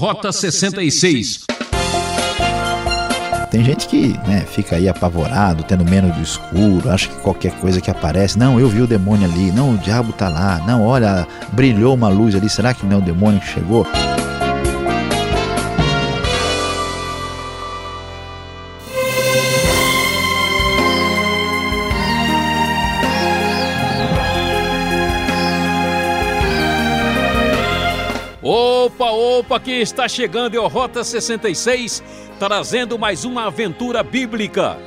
Rota 66. Tem gente que né, fica aí apavorado, tendo medo do escuro, acha que qualquer coisa que aparece, não, eu vi o demônio ali, não, o diabo tá lá, não, olha, brilhou uma luz ali, será que não é o demônio que chegou? Opa, opa, que está chegando é o Rota 66, trazendo mais uma aventura bíblica.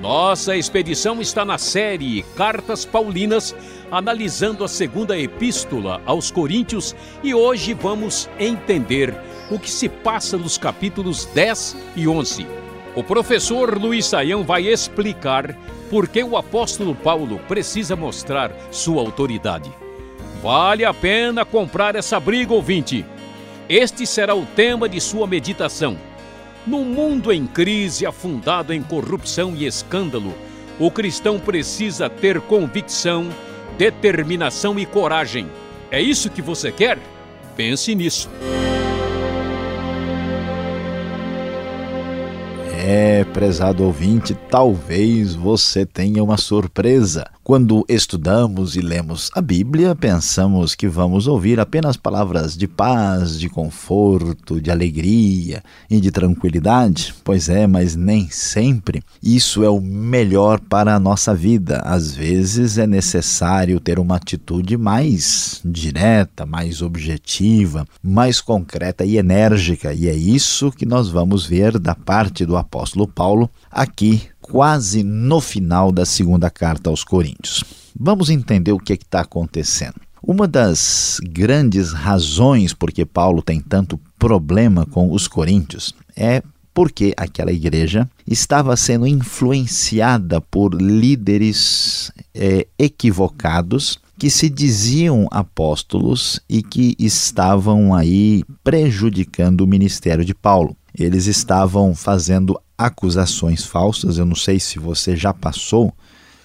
Nossa expedição está na série Cartas Paulinas, analisando a segunda epístola aos Coríntios e hoje vamos entender o que se passa nos capítulos 10 e 11. O professor Luiz Saião vai explicar por que o apóstolo Paulo precisa mostrar sua autoridade. Vale a pena comprar essa briga, ouvinte. Este será o tema de sua meditação. No mundo em crise, afundado em corrupção e escândalo, o cristão precisa ter convicção, determinação e coragem. É isso que você quer? Pense nisso. É, prezado ouvinte, talvez você tenha uma surpresa. Quando estudamos e lemos a Bíblia, pensamos que vamos ouvir apenas palavras de paz, de conforto, de alegria e de tranquilidade. Pois é, mas nem sempre isso é o melhor para a nossa vida. Às vezes é necessário ter uma atitude mais direta, mais objetiva, mais concreta e enérgica, e é isso que nós vamos ver da parte do apóstolo Paulo aqui quase no final da segunda carta aos Coríntios. Vamos entender o que é está acontecendo. Uma das grandes razões por que Paulo tem tanto problema com os coríntios é porque aquela igreja estava sendo influenciada por líderes é, equivocados que se diziam apóstolos e que estavam aí prejudicando o ministério de Paulo. Eles estavam fazendo acusações falsas. Eu não sei se você já passou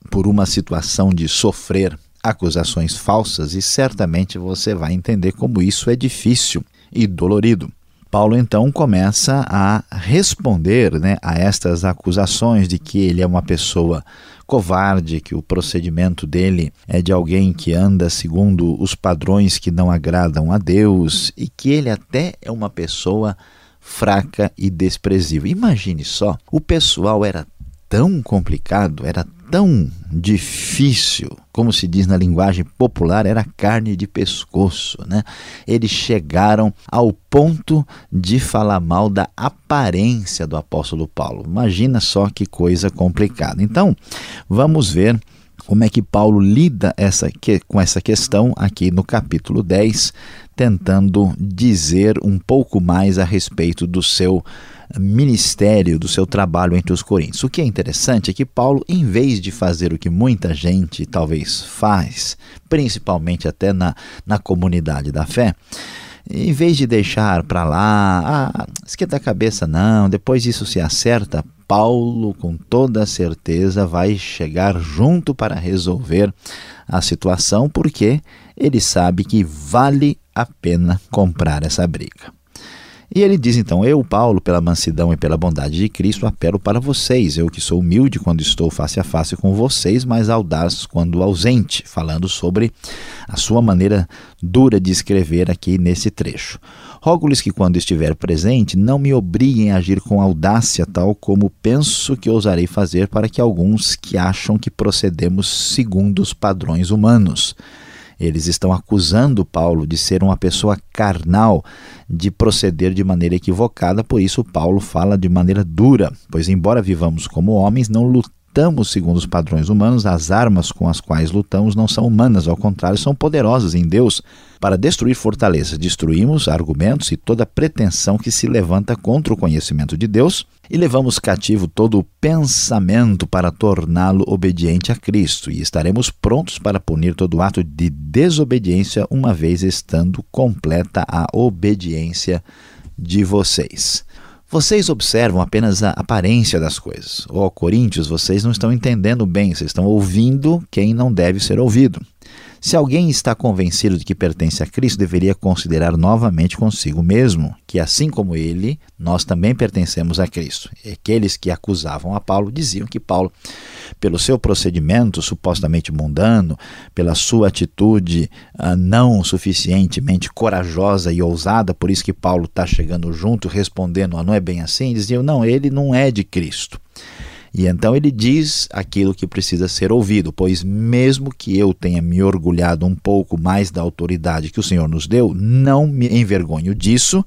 por uma situação de sofrer acusações falsas e certamente você vai entender como isso é difícil e dolorido. Paulo então começa a responder né, a estas acusações de que ele é uma pessoa covarde, que o procedimento dele é de alguém que anda segundo os padrões que não agradam a Deus e que ele até é uma pessoa fraca e desprezível. Imagine só, o pessoal era tão complicado, era tão difícil, como se diz na linguagem popular, era carne de pescoço, né? Eles chegaram ao ponto de falar mal da aparência do apóstolo Paulo. Imagina só que coisa complicada. Então, vamos ver como é que Paulo lida essa, com essa questão aqui no capítulo 10, tentando dizer um pouco mais a respeito do seu ministério, do seu trabalho entre os coríntios. O que é interessante é que Paulo, em vez de fazer o que muita gente talvez faz, principalmente até na, na comunidade da fé, em vez de deixar para lá, ah, esquenta a cabeça não, depois isso se acerta, Paulo, com toda certeza, vai chegar junto para resolver a situação, porque ele sabe que vale a pena comprar essa briga. E ele diz então: Eu, Paulo, pela mansidão e pela bondade de Cristo, apelo para vocês. Eu que sou humilde quando estou face a face com vocês, mas audaz quando ausente, falando sobre a sua maneira dura de escrever aqui nesse trecho. Rogo-lhes que, quando estiver presente, não me obriguem a agir com audácia, tal como penso que ousarei fazer para que alguns que acham que procedemos segundo os padrões humanos eles estão acusando Paulo de ser uma pessoa carnal, de proceder de maneira equivocada, por isso Paulo fala de maneira dura, pois, embora vivamos como homens, não lutamos lutamos segundo os padrões humanos, as armas com as quais lutamos não são humanas, ao contrário, são poderosas em Deus para destruir fortalezas. Destruímos argumentos e toda pretensão que se levanta contra o conhecimento de Deus e levamos cativo todo o pensamento para torná-lo obediente a Cristo, e estaremos prontos para punir todo ato de desobediência, uma vez estando completa a obediência de vocês. Vocês observam apenas a aparência das coisas. Ó oh, Coríntios, vocês não estão entendendo bem, vocês estão ouvindo quem não deve ser ouvido. Se alguém está convencido de que pertence a Cristo, deveria considerar novamente consigo mesmo que, assim como ele, nós também pertencemos a Cristo. E aqueles que acusavam a Paulo diziam que Paulo, pelo seu procedimento supostamente mundano, pela sua atitude ah, não suficientemente corajosa e ousada, por isso que Paulo está chegando junto, respondendo: ah, não é bem assim, diziam: não, ele não é de Cristo. E então ele diz aquilo que precisa ser ouvido, pois mesmo que eu tenha me orgulhado um pouco mais da autoridade que o Senhor nos deu, não me envergonho disso,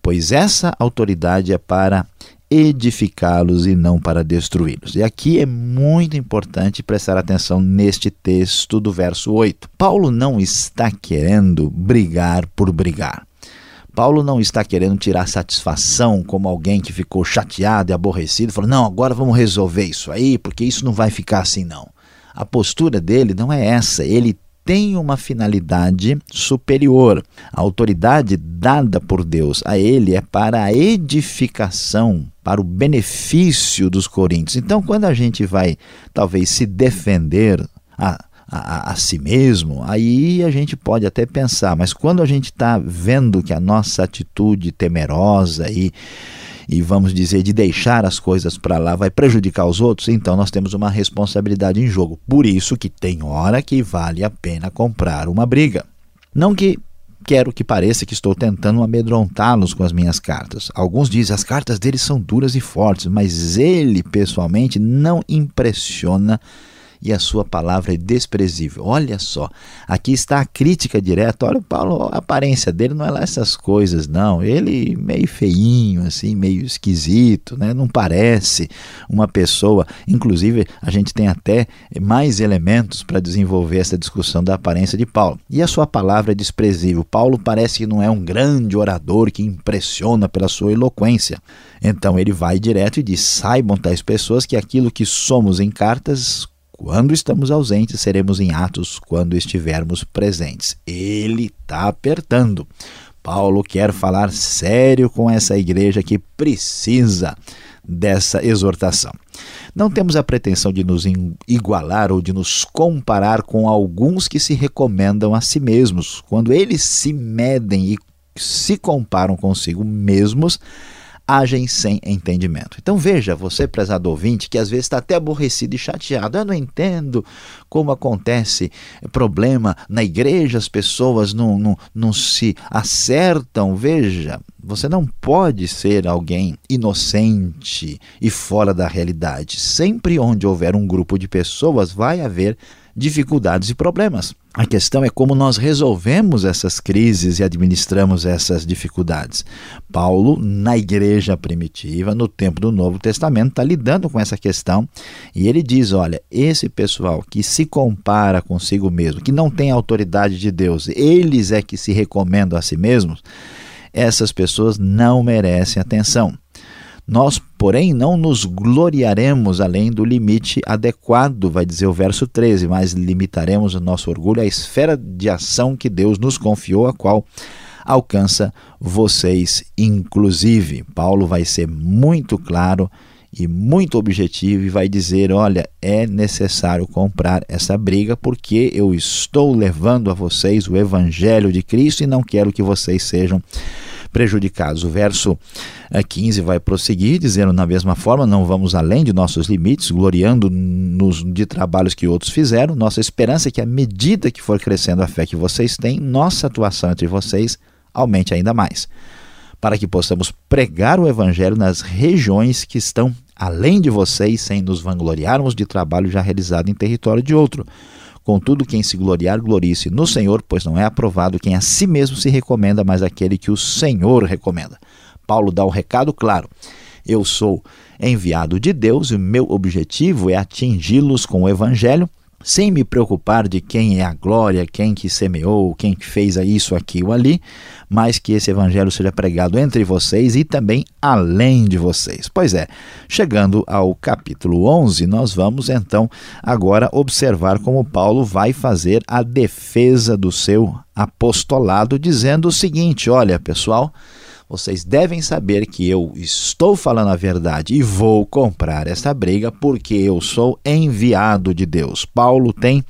pois essa autoridade é para edificá-los e não para destruí-los. E aqui é muito importante prestar atenção neste texto do verso 8. Paulo não está querendo brigar por brigar. Paulo não está querendo tirar satisfação como alguém que ficou chateado e aborrecido, falou: "Não, agora vamos resolver isso aí, porque isso não vai ficar assim não". A postura dele não é essa, ele tem uma finalidade superior. A autoridade dada por Deus a ele é para a edificação, para o benefício dos coríntios. Então, quando a gente vai talvez se defender, a a, a, si mesmo, aí a gente pode até pensar, mas quando a gente está vendo que a nossa atitude temerosa e, e vamos dizer, de deixar as coisas para lá vai prejudicar os outros, então nós temos uma responsabilidade em jogo. Por isso que tem hora que vale a pena comprar uma briga. Não que quero que pareça que estou tentando amedrontá-los com as minhas cartas. Alguns dizem as cartas dele são duras e fortes, mas ele pessoalmente não impressiona e a sua palavra é desprezível. Olha só, aqui está a crítica direta. Olha, Paulo, a aparência dele não é lá essas coisas, não. Ele meio feinho, assim, meio esquisito, né? não parece uma pessoa. Inclusive, a gente tem até mais elementos para desenvolver essa discussão da aparência de Paulo. E a sua palavra é desprezível. Paulo parece que não é um grande orador que impressiona pela sua eloquência. Então ele vai direto e diz: saibam tais pessoas que aquilo que somos em cartas quando estamos ausentes, seremos em atos quando estivermos presentes. Ele está apertando. Paulo quer falar sério com essa igreja que precisa dessa exortação. Não temos a pretensão de nos igualar ou de nos comparar com alguns que se recomendam a si mesmos. Quando eles se medem e se comparam consigo mesmos, agem sem entendimento. Então veja, você, prezado ouvinte, que às vezes está até aborrecido e chateado. Eu não entendo como acontece problema na igreja, as pessoas não, não, não se acertam. Veja, você não pode ser alguém inocente e fora da realidade. Sempre onde houver um grupo de pessoas, vai haver dificuldades e problemas. A questão é como nós resolvemos essas crises e administramos essas dificuldades. Paulo, na igreja primitiva, no tempo do Novo Testamento, está lidando com essa questão e ele diz: olha, esse pessoal que se compara consigo mesmo, que não tem autoridade de Deus, eles é que se recomendam a si mesmos, essas pessoas não merecem atenção. Nós, porém, não nos gloriaremos além do limite adequado, vai dizer o verso 13, mas limitaremos o nosso orgulho à esfera de ação que Deus nos confiou, a qual alcança vocês, inclusive. Paulo vai ser muito claro e muito objetivo e vai dizer: olha, é necessário comprar essa briga porque eu estou levando a vocês o evangelho de Cristo e não quero que vocês sejam prejudicados. O verso 15 eh, vai prosseguir, dizendo na mesma forma: não vamos além de nossos limites, gloriando-nos de trabalhos que outros fizeram. Nossa esperança é que, à medida que for crescendo a fé que vocês têm, nossa atuação entre vocês aumente ainda mais, para que possamos pregar o Evangelho nas regiões que estão além de vocês, sem nos vangloriarmos de trabalho já realizado em território de outro Contudo, quem se gloriar, glorie-se no Senhor, pois não é aprovado quem a si mesmo se recomenda, mas aquele que o Senhor recomenda. Paulo dá o um recado claro. Eu sou enviado de Deus e o meu objetivo é atingi-los com o Evangelho sem me preocupar de quem é a glória, quem que semeou, quem que fez isso, aqui ou ali, mas que esse evangelho seja pregado entre vocês e também além de vocês. Pois é, chegando ao capítulo 11, nós vamos então agora observar como Paulo vai fazer a defesa do seu apostolado, dizendo o seguinte: olha, pessoal, vocês devem saber que eu estou falando a verdade e vou comprar essa briga porque eu sou enviado de Deus. Paulo tem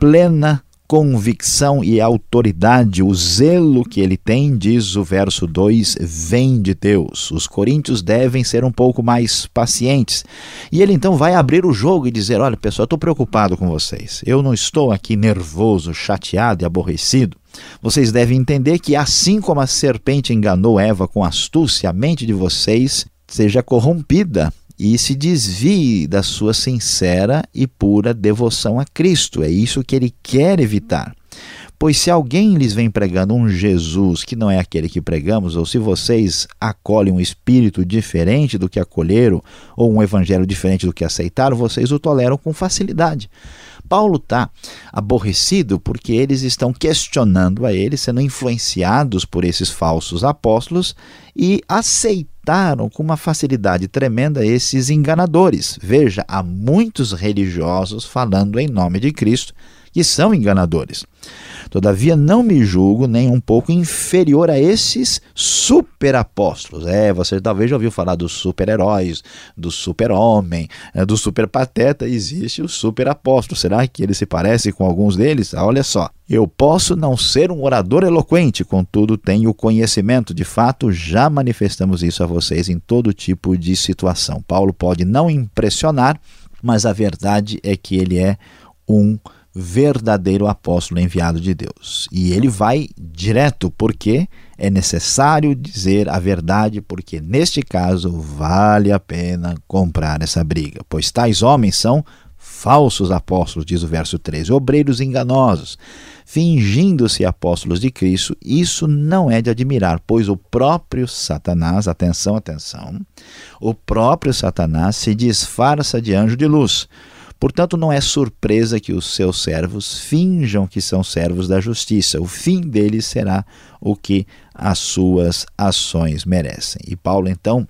plena convicção e autoridade, o zelo que ele tem, diz o verso 2, vem de Deus. Os coríntios devem ser um pouco mais pacientes. E ele então vai abrir o jogo e dizer: Olha, pessoal, estou preocupado com vocês. Eu não estou aqui nervoso, chateado e aborrecido. Vocês devem entender que, assim como a serpente enganou Eva com astúcia, a mente de vocês seja corrompida e se desvie da sua sincera e pura devoção a Cristo. É isso que ele quer evitar. Pois se alguém lhes vem pregando um Jesus que não é aquele que pregamos, ou se vocês acolhem um espírito diferente do que acolheram, ou um evangelho diferente do que aceitaram, vocês o toleram com facilidade. Paulo está aborrecido porque eles estão questionando a ele, sendo influenciados por esses falsos apóstolos e aceitaram com uma facilidade tremenda esses enganadores. Veja, há muitos religiosos falando em nome de Cristo que são enganadores. Todavia, não me julgo nem um pouco inferior a esses superapóstolos. É, você talvez já ouviu falar dos super-heróis, do super-homem, é, do super-pateta. Existe o super-apóstolo. Será que ele se parece com alguns deles? Ah, olha só. Eu posso não ser um orador eloquente, contudo tenho conhecimento. De fato, já manifestamos isso a vocês em todo tipo de situação. Paulo pode não impressionar, mas a verdade é que ele é um verdadeiro apóstolo enviado de Deus. E ele vai direto porque é necessário dizer a verdade, porque neste caso vale a pena comprar essa briga, pois tais homens são falsos apóstolos, diz o verso 13, obreiros enganosos, fingindo-se apóstolos de Cristo. Isso não é de admirar, pois o próprio Satanás, atenção, atenção, o próprio Satanás se disfarça de anjo de luz. Portanto, não é surpresa que os seus servos finjam que são servos da justiça. O fim deles será o que as suas ações merecem. E Paulo, então,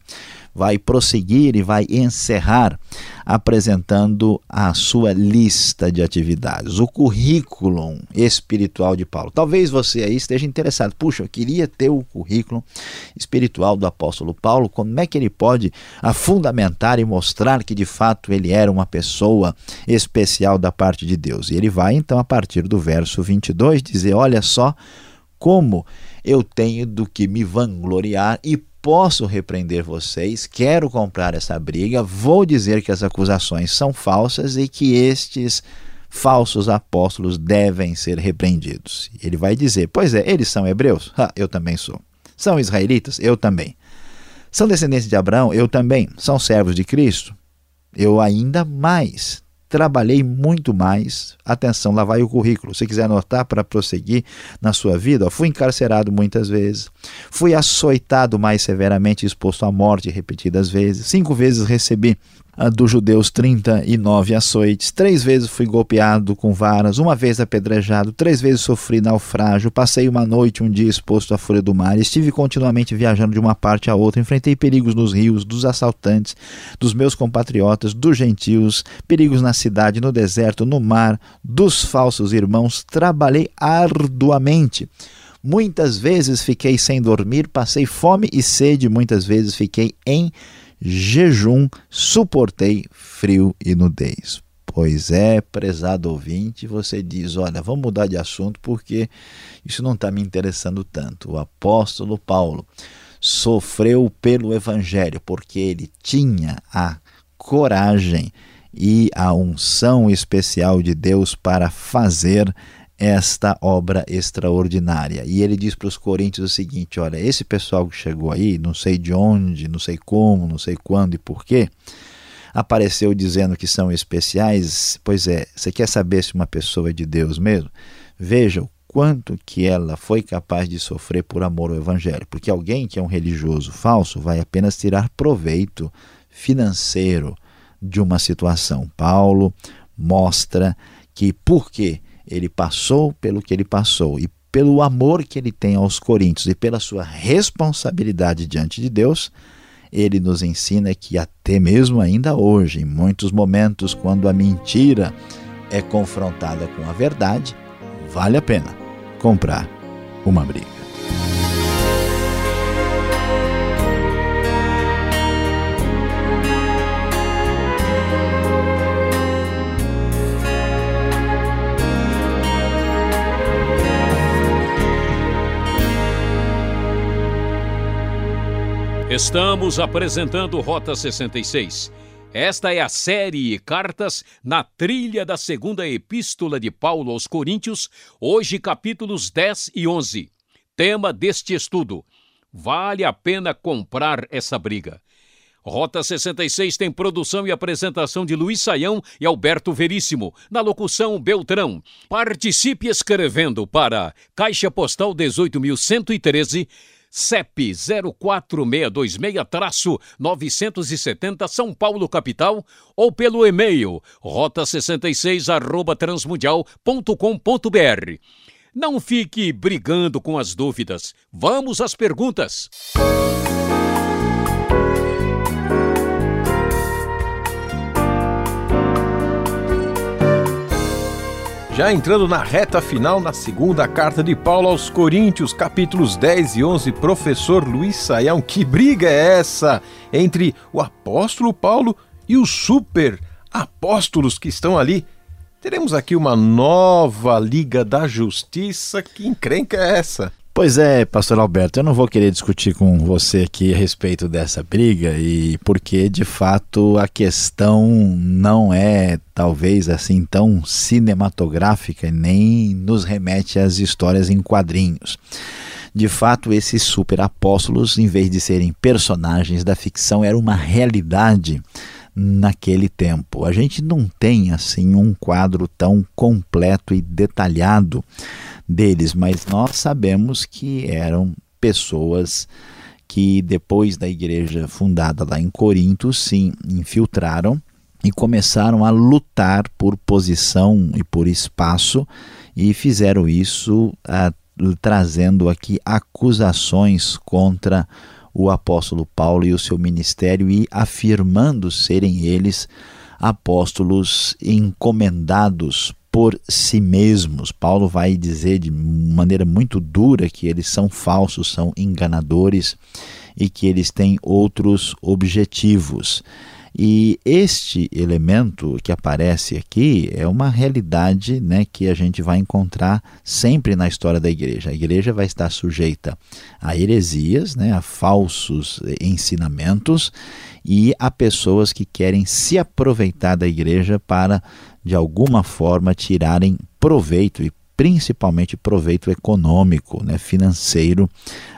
vai prosseguir e vai encerrar apresentando a sua lista de atividades, o currículo espiritual de Paulo. Talvez você aí esteja interessado, puxa, eu queria ter o currículo espiritual do apóstolo Paulo, como é que ele pode fundamentar e mostrar que de fato ele era uma pessoa especial da parte de Deus? E ele vai então a partir do verso 22 dizer: "Olha só como eu tenho do que me vangloriar e posso repreender vocês, quero comprar essa briga, vou dizer que as acusações são falsas e que estes falsos apóstolos devem ser repreendidos. Ele vai dizer: Pois é, eles são hebreus? Ah, eu também sou. São israelitas? Eu também. São descendentes de Abraão? Eu também. São servos de Cristo? Eu ainda mais trabalhei muito mais. Atenção, lá vai o currículo. Se quiser anotar para prosseguir na sua vida, ó, fui encarcerado muitas vezes, fui açoitado mais severamente, exposto à morte repetidas vezes, cinco vezes recebi dos judeus 39 açoites, três vezes fui golpeado com varas, uma vez apedrejado, três vezes sofri naufrágio, passei uma noite, um dia exposto à fúria do mar, estive continuamente viajando de uma parte a outra, enfrentei perigos nos rios, dos assaltantes, dos meus compatriotas, dos gentios, perigos na cidade, no deserto, no mar, dos falsos irmãos, trabalhei arduamente. Muitas vezes fiquei sem dormir, passei fome e sede, muitas vezes fiquei em jejum, suportei frio e nudez. Pois é, prezado ouvinte, você diz: olha, vamos mudar de assunto porque isso não está me interessando tanto. O apóstolo Paulo sofreu pelo evangelho porque ele tinha a coragem e a unção especial de Deus para fazer esta obra extraordinária. E ele diz para os coríntios o seguinte: olha, esse pessoal que chegou aí, não sei de onde, não sei como, não sei quando e porquê, apareceu dizendo que são especiais. Pois é, você quer saber se uma pessoa é de Deus mesmo? Veja o quanto que ela foi capaz de sofrer por amor ao evangelho, porque alguém que é um religioso falso vai apenas tirar proveito financeiro de uma situação. Paulo mostra que por quê? Ele passou pelo que ele passou e pelo amor que ele tem aos coríntios e pela sua responsabilidade diante de Deus, ele nos ensina que até mesmo ainda hoje, em muitos momentos, quando a mentira é confrontada com a verdade, vale a pena comprar uma briga. Estamos apresentando Rota 66. Esta é a série Cartas na trilha da segunda epístola de Paulo aos Coríntios, hoje capítulos 10 e 11. Tema deste estudo: Vale a pena comprar essa briga. Rota 66 tem produção e apresentação de Luiz Saião e Alberto Veríssimo. Na locução, Beltrão. Participe escrevendo para Caixa Postal 18.113. CEP 04626-970 São Paulo, capital, ou pelo e-mail rota66 arroba transmundial.com.br. Não fique brigando com as dúvidas. Vamos às perguntas. Já entrando na reta final, na segunda carta de Paulo aos Coríntios, capítulos 10 e 11, professor Luiz Saião, que briga é essa entre o apóstolo Paulo e os super apóstolos que estão ali? Teremos aqui uma nova Liga da Justiça. Que encrenca é essa? Pois é, pastor Alberto, eu não vou querer discutir com você aqui a respeito dessa briga e porque de fato a questão não é talvez assim tão cinematográfica nem nos remete às histórias em quadrinhos. De fato, esses super apóstolos, em vez de serem personagens da ficção, era uma realidade naquele tempo. A gente não tem assim um quadro tão completo e detalhado deles, mas nós sabemos que eram pessoas que depois da igreja fundada lá em Corinto se infiltraram e começaram a lutar por posição e por espaço e fizeram isso a, trazendo aqui acusações contra o apóstolo Paulo e o seu ministério e afirmando serem eles apóstolos encomendados por si mesmos. Paulo vai dizer de maneira muito dura que eles são falsos, são enganadores e que eles têm outros objetivos. E este elemento que aparece aqui é uma realidade né, que a gente vai encontrar sempre na história da igreja. A igreja vai estar sujeita a heresias, né, a falsos ensinamentos e a pessoas que querem se aproveitar da igreja para, de alguma forma, tirarem proveito e principalmente proveito econômico, né, financeiro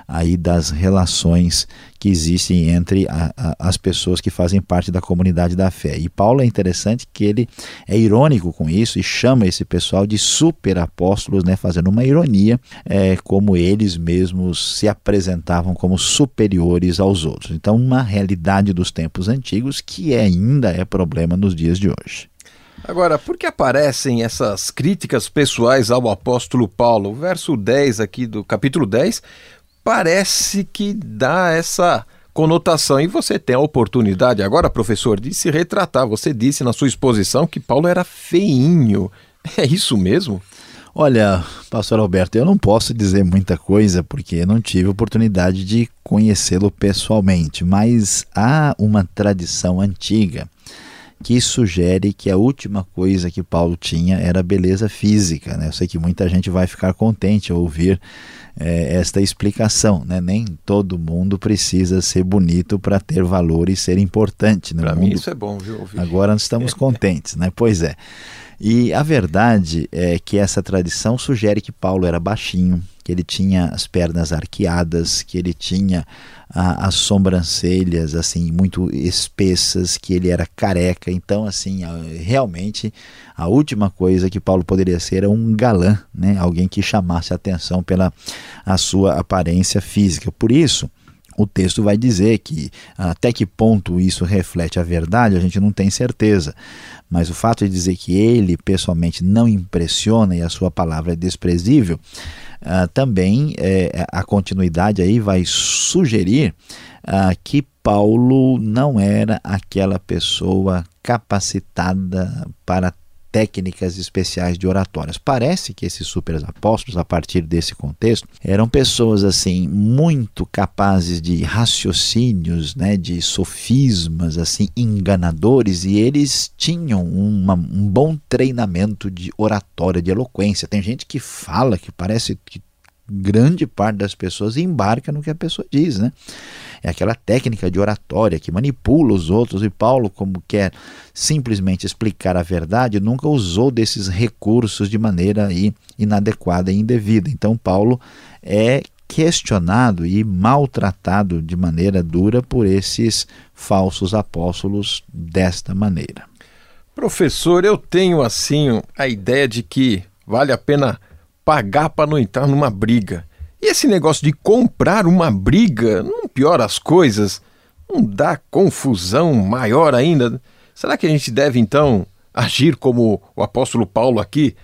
aí das relações que existem entre a, a, as pessoas que fazem parte da comunidade da fé. E Paulo é interessante que ele é irônico com isso e chama esse pessoal de super apóstolos, né, fazendo uma ironia, é, como eles mesmos se apresentavam como superiores aos outros. Então, uma realidade dos tempos antigos que ainda é problema nos dias de hoje. Agora, por que aparecem essas críticas pessoais ao apóstolo Paulo? O verso 10 aqui do capítulo 10 parece que dá essa conotação. E você tem a oportunidade agora, professor, de se retratar. Você disse na sua exposição que Paulo era feinho. É isso mesmo? Olha, pastor Alberto, eu não posso dizer muita coisa porque não tive oportunidade de conhecê-lo pessoalmente, mas há uma tradição antiga que sugere que a última coisa que Paulo tinha era beleza física. Né? Eu sei que muita gente vai ficar contente ao ouvir é, esta explicação. Né? Nem todo mundo precisa ser bonito para ter valor e ser importante. Para mim isso é bom, viu? Ouvir. Agora nós estamos contentes, né? Pois é. E a verdade é que essa tradição sugere que Paulo era baixinho, que ele tinha as pernas arqueadas, que ele tinha as sobrancelhas assim muito espessas, que ele era careca. Então, assim, realmente a última coisa que Paulo poderia ser era um galã, né? Alguém que chamasse atenção pela a sua aparência física. Por isso, o texto vai dizer que até que ponto isso reflete a verdade, a gente não tem certeza. Mas o fato de dizer que ele pessoalmente não impressiona e a sua palavra é desprezível, uh, também é, a continuidade aí vai sugerir uh, que Paulo não era aquela pessoa capacitada para técnicas especiais de oratórias. Parece que esses super apóstolos, a partir desse contexto, eram pessoas assim muito capazes de raciocínios, né, de sofismas assim enganadores e eles tinham uma, um bom treinamento de oratória, de eloquência. Tem gente que fala que parece que grande parte das pessoas embarca no que a pessoa diz, né? É aquela técnica de oratória que manipula os outros e Paulo, como quer simplesmente explicar a verdade, nunca usou desses recursos de maneira inadequada e indevida. Então Paulo é questionado e maltratado de maneira dura por esses falsos apóstolos desta maneira. Professor, eu tenho assim a ideia de que vale a pena pagar para não entrar numa briga. E esse negócio de comprar uma briga não piora as coisas? Não dá confusão maior ainda? Será que a gente deve então agir como o apóstolo Paulo aqui,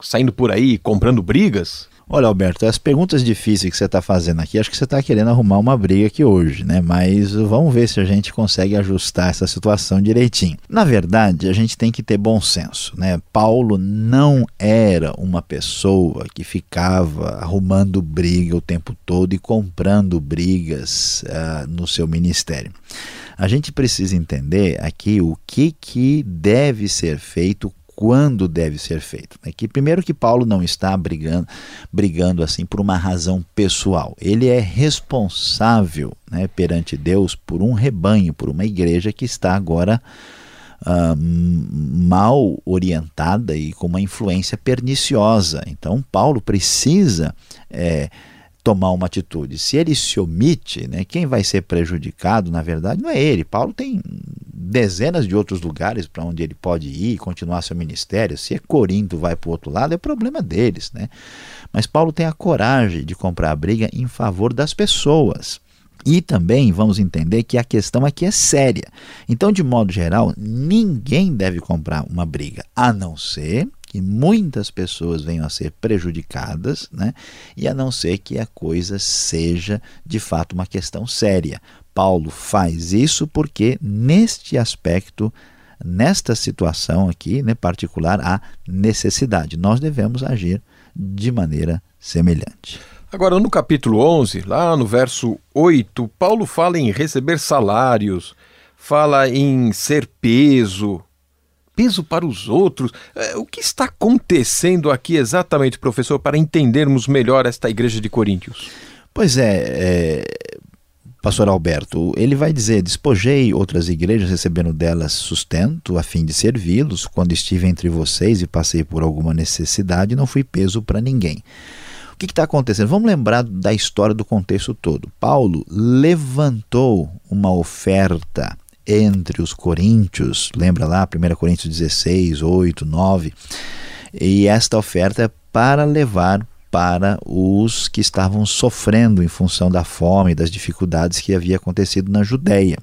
saindo por aí comprando brigas? Olha, Alberto, as perguntas difíceis que você está fazendo aqui, acho que você está querendo arrumar uma briga aqui hoje, né? Mas vamos ver se a gente consegue ajustar essa situação direitinho. Na verdade, a gente tem que ter bom senso, né? Paulo não era uma pessoa que ficava arrumando briga o tempo todo e comprando brigas uh, no seu ministério. A gente precisa entender aqui o que, que deve ser feito quando deve ser feito. É que primeiro que Paulo não está brigando, brigando assim por uma razão pessoal. Ele é responsável né, perante Deus por um rebanho, por uma igreja que está agora uh, mal orientada e com uma influência perniciosa. Então Paulo precisa é, tomar uma atitude. Se ele se omite, né, quem vai ser prejudicado, na verdade, não é ele. Paulo tem dezenas de outros lugares para onde ele pode ir e continuar seu ministério. Se é Corinto vai para o outro lado, é problema deles. Né? Mas Paulo tem a coragem de comprar a briga em favor das pessoas. E também vamos entender que a questão aqui é séria. Então, de modo geral, ninguém deve comprar uma briga, a não ser que muitas pessoas venham a ser prejudicadas, né? e a não ser que a coisa seja de fato uma questão séria. Paulo faz isso porque, neste aspecto, nesta situação aqui, né, particular, há necessidade. Nós devemos agir de maneira semelhante. Agora, no capítulo 11, lá no verso 8, Paulo fala em receber salários, fala em ser peso, peso para os outros. É, o que está acontecendo aqui exatamente, professor, para entendermos melhor esta igreja de Coríntios? Pois é, é pastor Alberto, ele vai dizer: Despojei outras igrejas, recebendo delas sustento, a fim de servi-los. Quando estive entre vocês e passei por alguma necessidade, não fui peso para ninguém. O que está acontecendo? Vamos lembrar da história do contexto todo. Paulo levantou uma oferta entre os coríntios, lembra lá, 1 Coríntios 16, 8, 9, e esta oferta é para levar para os que estavam sofrendo em função da fome e das dificuldades que havia acontecido na Judéia.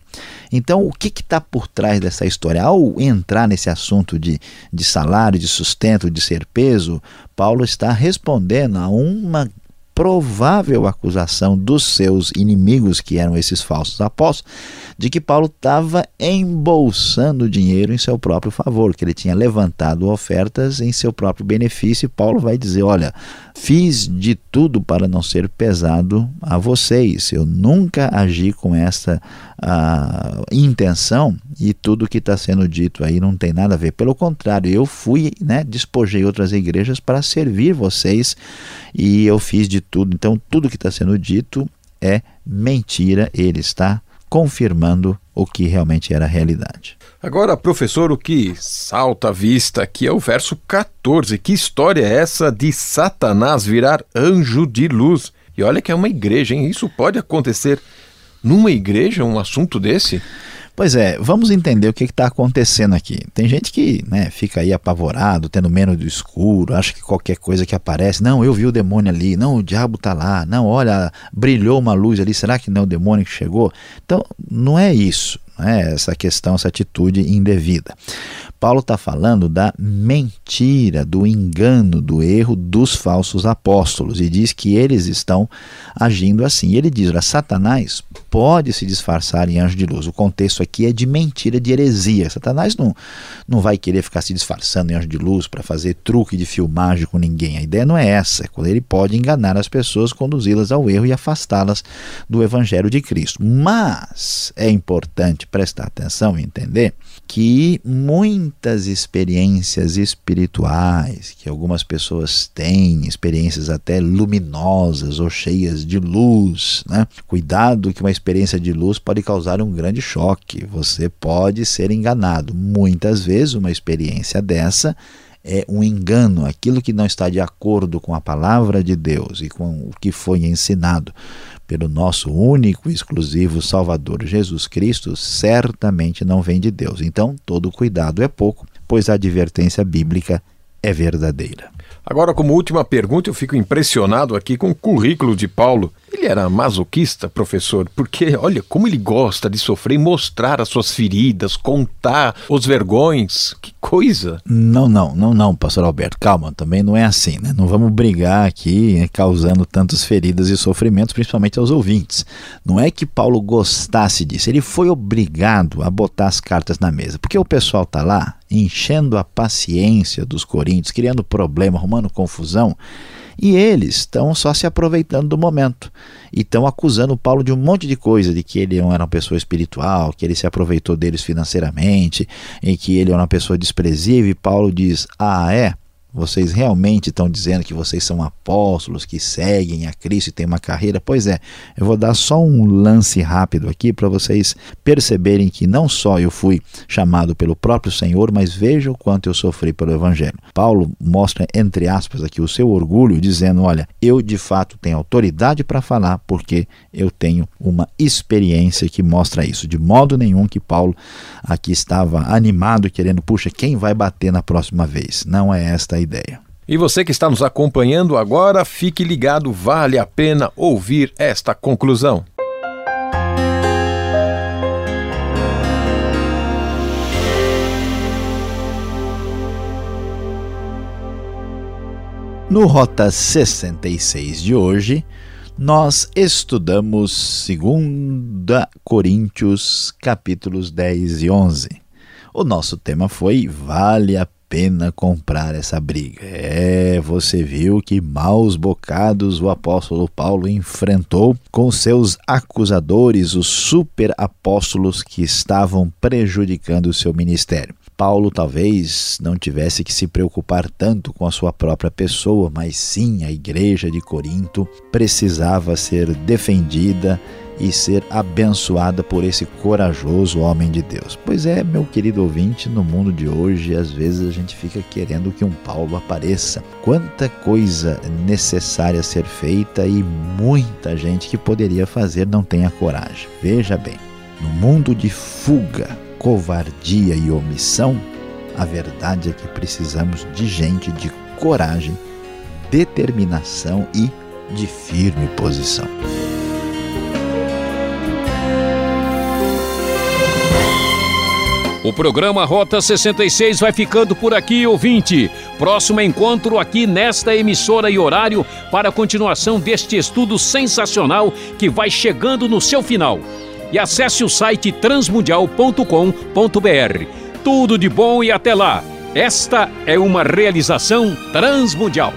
Então, o que está por trás dessa história? Ao entrar nesse assunto de, de salário, de sustento, de ser peso, Paulo está respondendo a uma provável acusação dos seus inimigos, que eram esses falsos apóstolos, de que Paulo estava embolsando dinheiro em seu próprio favor, que ele tinha levantado ofertas em seu próprio benefício. E Paulo vai dizer: Olha, fiz de tudo para não ser pesado a vocês. Eu nunca agi com essa uh, intenção e tudo que está sendo dito aí não tem nada a ver. Pelo contrário, eu fui, né, despojei outras igrejas para servir vocês e eu fiz de tudo. Então, tudo que está sendo dito é mentira. Ele está confirmando o que realmente era a realidade. Agora, professor, o que salta à vista aqui é o verso 14. Que história é essa de Satanás virar anjo de luz? E olha que é uma igreja, hein? Isso pode acontecer numa igreja, um assunto desse? Pois é, vamos entender o que está acontecendo aqui. Tem gente que né, fica aí apavorado, tendo medo do escuro, acha que qualquer coisa que aparece, não, eu vi o demônio ali, não, o diabo está lá, não, olha, brilhou uma luz ali, será que não é o demônio que chegou? Então, não é isso, né, essa questão, essa atitude indevida. Paulo está falando da mentira, do engano, do erro dos falsos apóstolos e diz que eles estão agindo assim. Ele diz: olha, Satanás pode se disfarçar em anjo de luz. O contexto aqui é de mentira, de heresia. Satanás não, não vai querer ficar se disfarçando em anjo de luz para fazer truque de filmagem com ninguém. A ideia não é essa. É quando ele pode enganar as pessoas, conduzi-las ao erro e afastá-las do evangelho de Cristo. Mas é importante prestar atenção e entender que muitas experiências espirituais que algumas pessoas têm, experiências até luminosas ou cheias de luz, né? Cuidado que uma experiência de luz pode causar um grande choque. Você pode ser enganado. Muitas vezes uma experiência dessa é um engano, aquilo que não está de acordo com a palavra de Deus e com o que foi ensinado pelo nosso único e exclusivo Salvador Jesus Cristo, certamente não vem de Deus. Então, todo cuidado é pouco, pois a advertência bíblica é verdadeira. Agora, como última pergunta, eu fico impressionado aqui com o currículo de Paulo. Ele era masoquista, professor, porque olha como ele gosta de sofrer e mostrar as suas feridas, contar os vergões. Que coisa! Não, não, não, não, pastor Alberto, calma, também não é assim, né? Não vamos brigar aqui né, causando tantas feridas e sofrimentos, principalmente aos ouvintes. Não é que Paulo gostasse disso, ele foi obrigado a botar as cartas na mesa, porque o pessoal tá lá enchendo a paciência dos coríntios, criando problema, arrumando confusão. E eles estão só se aproveitando do momento e estão acusando Paulo de um monte de coisa, de que ele não era uma pessoa espiritual, que ele se aproveitou deles financeiramente, e que ele era uma pessoa desprezível. E Paulo diz: Ah, é? Vocês realmente estão dizendo que vocês são apóstolos, que seguem a Cristo e têm uma carreira? Pois é, eu vou dar só um lance rápido aqui para vocês perceberem que não só eu fui chamado pelo próprio Senhor, mas veja o quanto eu sofri pelo Evangelho. Paulo mostra, entre aspas, aqui o seu orgulho, dizendo: Olha, eu de fato tenho autoridade para falar porque eu tenho uma experiência que mostra isso. De modo nenhum que Paulo aqui estava animado, querendo, puxa, quem vai bater na próxima vez? Não é esta a ideia. E você que está nos acompanhando agora, fique ligado, vale a pena ouvir esta conclusão. No Rota 66 de hoje, nós estudamos 2 Coríntios, capítulos 10 e 11. O nosso tema foi Vale a pena comprar essa briga. É, você viu que maus bocados o apóstolo Paulo enfrentou com seus acusadores, os super apóstolos que estavam prejudicando o seu ministério. Paulo talvez não tivesse que se preocupar tanto com a sua própria pessoa, mas sim a igreja de Corinto precisava ser defendida e ser abençoada por esse corajoso homem de Deus. Pois é, meu querido ouvinte, no mundo de hoje, às vezes a gente fica querendo que um Paulo apareça. Quanta coisa necessária ser feita e muita gente que poderia fazer não tem a coragem. Veja bem, no mundo de fuga, covardia e omissão, a verdade é que precisamos de gente de coragem, determinação e de firme posição. O programa Rota 66 vai ficando por aqui, ouvinte. Próximo encontro aqui nesta emissora e horário para a continuação deste estudo sensacional que vai chegando no seu final. E acesse o site transmundial.com.br. Tudo de bom e até lá. Esta é uma realização transmundial.